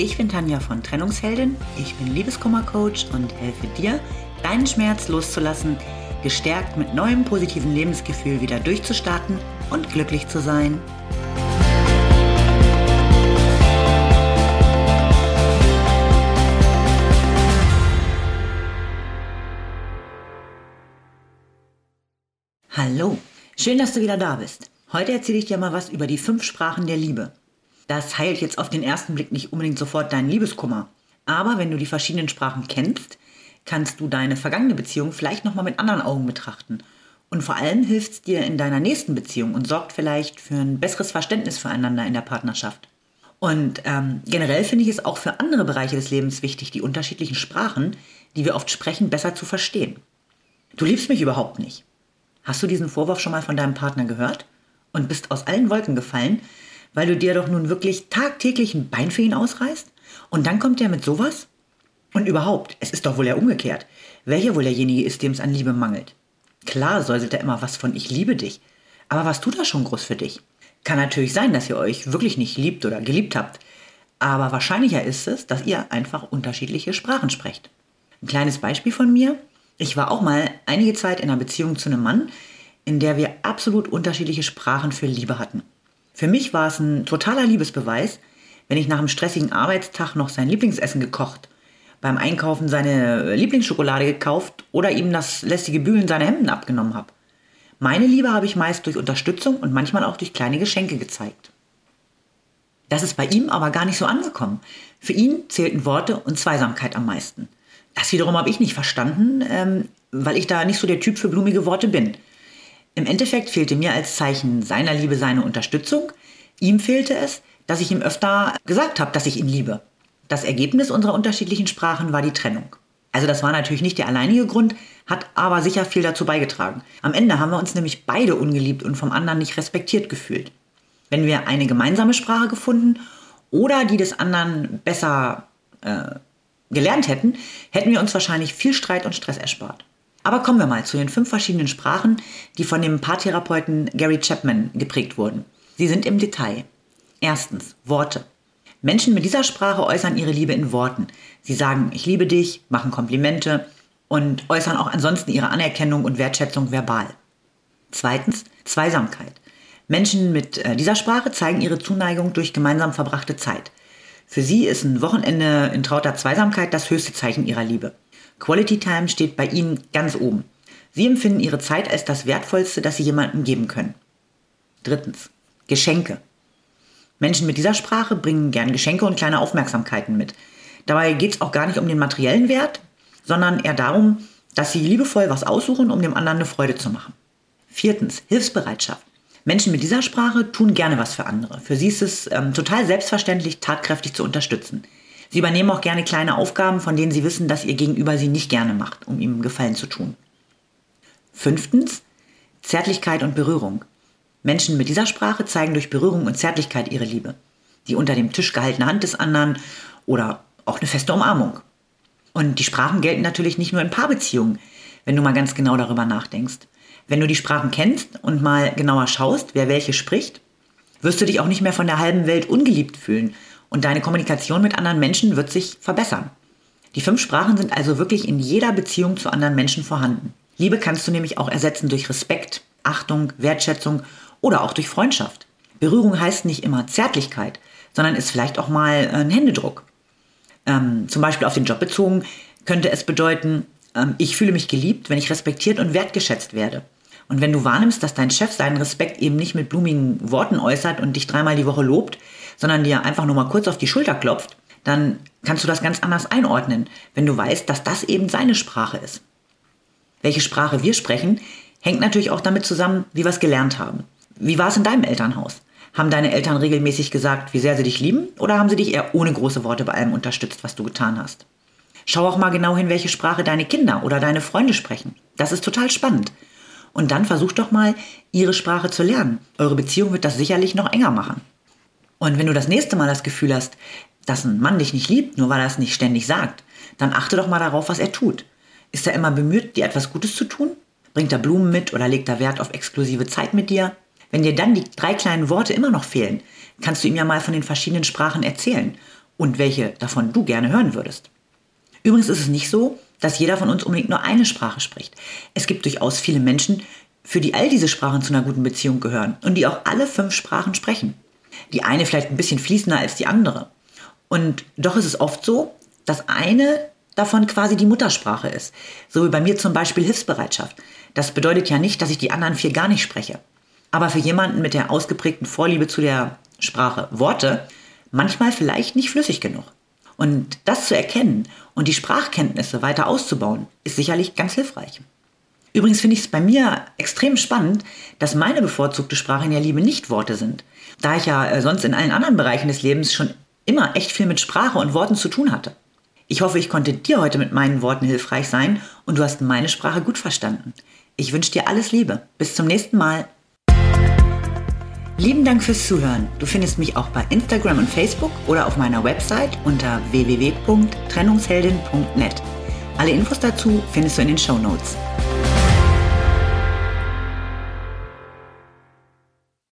Ich bin Tanja von Trennungsheldin, ich bin Liebeskummercoach und helfe dir, deinen Schmerz loszulassen, gestärkt mit neuem positiven Lebensgefühl wieder durchzustarten und glücklich zu sein. Hallo, schön, dass du wieder da bist. Heute erzähle ich dir mal was über die fünf Sprachen der Liebe. Das heilt jetzt auf den ersten Blick nicht unbedingt sofort deinen Liebeskummer. Aber wenn du die verschiedenen Sprachen kennst, kannst du deine vergangene Beziehung vielleicht nochmal mit anderen Augen betrachten. Und vor allem hilft es dir in deiner nächsten Beziehung und sorgt vielleicht für ein besseres Verständnis füreinander in der Partnerschaft. Und ähm, generell finde ich es auch für andere Bereiche des Lebens wichtig, die unterschiedlichen Sprachen, die wir oft sprechen, besser zu verstehen. Du liebst mich überhaupt nicht. Hast du diesen Vorwurf schon mal von deinem Partner gehört und bist aus allen Wolken gefallen, weil du dir doch nun wirklich tagtäglich ein Bein für ihn ausreißt? Und dann kommt er mit sowas? Und überhaupt, es ist doch wohl ja umgekehrt. Welcher wohl derjenige ist, dem es an Liebe mangelt? Klar säuselt er immer was von Ich liebe dich. Aber was tut er schon groß für dich? Kann natürlich sein, dass ihr euch wirklich nicht liebt oder geliebt habt. Aber wahrscheinlicher ist es, dass ihr einfach unterschiedliche Sprachen sprecht. Ein kleines Beispiel von mir. Ich war auch mal einige Zeit in einer Beziehung zu einem Mann, in der wir absolut unterschiedliche Sprachen für Liebe hatten. Für mich war es ein totaler Liebesbeweis, wenn ich nach einem stressigen Arbeitstag noch sein Lieblingsessen gekocht, beim Einkaufen seine Lieblingsschokolade gekauft oder ihm das lästige Bügeln seiner Hemden abgenommen habe. Meine Liebe habe ich meist durch Unterstützung und manchmal auch durch kleine Geschenke gezeigt. Das ist bei ihm aber gar nicht so angekommen. Für ihn zählten Worte und Zweisamkeit am meisten. Das wiederum habe ich nicht verstanden, ähm, weil ich da nicht so der Typ für blumige Worte bin. Im Endeffekt fehlte mir als Zeichen seiner Liebe seine Unterstützung. Ihm fehlte es, dass ich ihm öfter gesagt habe, dass ich ihn liebe. Das Ergebnis unserer unterschiedlichen Sprachen war die Trennung. Also das war natürlich nicht der alleinige Grund, hat aber sicher viel dazu beigetragen. Am Ende haben wir uns nämlich beide ungeliebt und vom anderen nicht respektiert gefühlt. Wenn wir eine gemeinsame Sprache gefunden oder die des anderen besser äh, gelernt hätten, hätten wir uns wahrscheinlich viel Streit und Stress erspart. Aber kommen wir mal zu den fünf verschiedenen Sprachen, die von dem Paartherapeuten Gary Chapman geprägt wurden. Sie sind im Detail. Erstens Worte. Menschen mit dieser Sprache äußern ihre Liebe in Worten. Sie sagen, ich liebe dich, machen Komplimente und äußern auch ansonsten ihre Anerkennung und Wertschätzung verbal. Zweitens Zweisamkeit. Menschen mit äh, dieser Sprache zeigen ihre Zuneigung durch gemeinsam verbrachte Zeit. Für sie ist ein Wochenende in trauter Zweisamkeit das höchste Zeichen ihrer Liebe. Quality Time steht bei Ihnen ganz oben. Sie empfinden Ihre Zeit als das Wertvollste, das Sie jemandem geben können. Drittens. Geschenke. Menschen mit dieser Sprache bringen gern Geschenke und kleine Aufmerksamkeiten mit. Dabei geht es auch gar nicht um den materiellen Wert, sondern eher darum, dass sie liebevoll was aussuchen, um dem anderen eine Freude zu machen. Viertens, Hilfsbereitschaft. Menschen mit dieser Sprache tun gerne was für andere. Für sie ist es ähm, total selbstverständlich, tatkräftig zu unterstützen. Sie übernehmen auch gerne kleine Aufgaben, von denen Sie wissen, dass Ihr Gegenüber sie nicht gerne macht, um ihm Gefallen zu tun. Fünftens, Zärtlichkeit und Berührung. Menschen mit dieser Sprache zeigen durch Berührung und Zärtlichkeit ihre Liebe. Die unter dem Tisch gehaltene Hand des anderen oder auch eine feste Umarmung. Und die Sprachen gelten natürlich nicht nur in Paarbeziehungen, wenn du mal ganz genau darüber nachdenkst. Wenn du die Sprachen kennst und mal genauer schaust, wer welche spricht, wirst du dich auch nicht mehr von der halben Welt ungeliebt fühlen und deine Kommunikation mit anderen Menschen wird sich verbessern. Die fünf Sprachen sind also wirklich in jeder Beziehung zu anderen Menschen vorhanden. Liebe kannst du nämlich auch ersetzen durch Respekt, Achtung, Wertschätzung oder auch durch Freundschaft. Berührung heißt nicht immer Zärtlichkeit, sondern ist vielleicht auch mal ein Händedruck. Ähm, zum Beispiel auf den Job bezogen könnte es bedeuten, ähm, ich fühle mich geliebt, wenn ich respektiert und wertgeschätzt werde. Und wenn du wahrnimmst, dass dein Chef seinen Respekt eben nicht mit blumigen Worten äußert und dich dreimal die Woche lobt, sondern dir einfach nur mal kurz auf die Schulter klopft, dann kannst du das ganz anders einordnen, wenn du weißt, dass das eben seine Sprache ist. Welche Sprache wir sprechen, hängt natürlich auch damit zusammen, wie wir es gelernt haben. Wie war es in deinem Elternhaus? Haben deine Eltern regelmäßig gesagt, wie sehr sie dich lieben, oder haben sie dich eher ohne große Worte bei allem unterstützt, was du getan hast? Schau auch mal genau hin, welche Sprache deine Kinder oder deine Freunde sprechen. Das ist total spannend. Und dann versuch doch mal, ihre Sprache zu lernen. Eure Beziehung wird das sicherlich noch enger machen. Und wenn du das nächste Mal das Gefühl hast, dass ein Mann dich nicht liebt, nur weil er es nicht ständig sagt, dann achte doch mal darauf, was er tut. Ist er immer bemüht, dir etwas Gutes zu tun? Bringt er Blumen mit oder legt er Wert auf exklusive Zeit mit dir? Wenn dir dann die drei kleinen Worte immer noch fehlen, kannst du ihm ja mal von den verschiedenen Sprachen erzählen und welche davon du gerne hören würdest. Übrigens ist es nicht so, dass jeder von uns unbedingt nur eine Sprache spricht. Es gibt durchaus viele Menschen, für die all diese Sprachen zu einer guten Beziehung gehören und die auch alle fünf Sprachen sprechen. Die eine vielleicht ein bisschen fließender als die andere. Und doch ist es oft so, dass eine davon quasi die Muttersprache ist. So wie bei mir zum Beispiel Hilfsbereitschaft. Das bedeutet ja nicht, dass ich die anderen vier gar nicht spreche. Aber für jemanden mit der ausgeprägten Vorliebe zu der Sprache Worte manchmal vielleicht nicht flüssig genug. Und das zu erkennen und die Sprachkenntnisse weiter auszubauen, ist sicherlich ganz hilfreich. Übrigens finde ich es bei mir extrem spannend, dass meine bevorzugte Sprache in der Liebe nicht Worte sind, da ich ja äh, sonst in allen anderen Bereichen des Lebens schon immer echt viel mit Sprache und Worten zu tun hatte. Ich hoffe, ich konnte dir heute mit meinen Worten hilfreich sein und du hast meine Sprache gut verstanden. Ich wünsche dir alles Liebe. Bis zum nächsten Mal. Lieben Dank fürs Zuhören. Du findest mich auch bei Instagram und Facebook oder auf meiner Website unter www.trennungsheldin.net. Alle Infos dazu findest du in den Show Notes.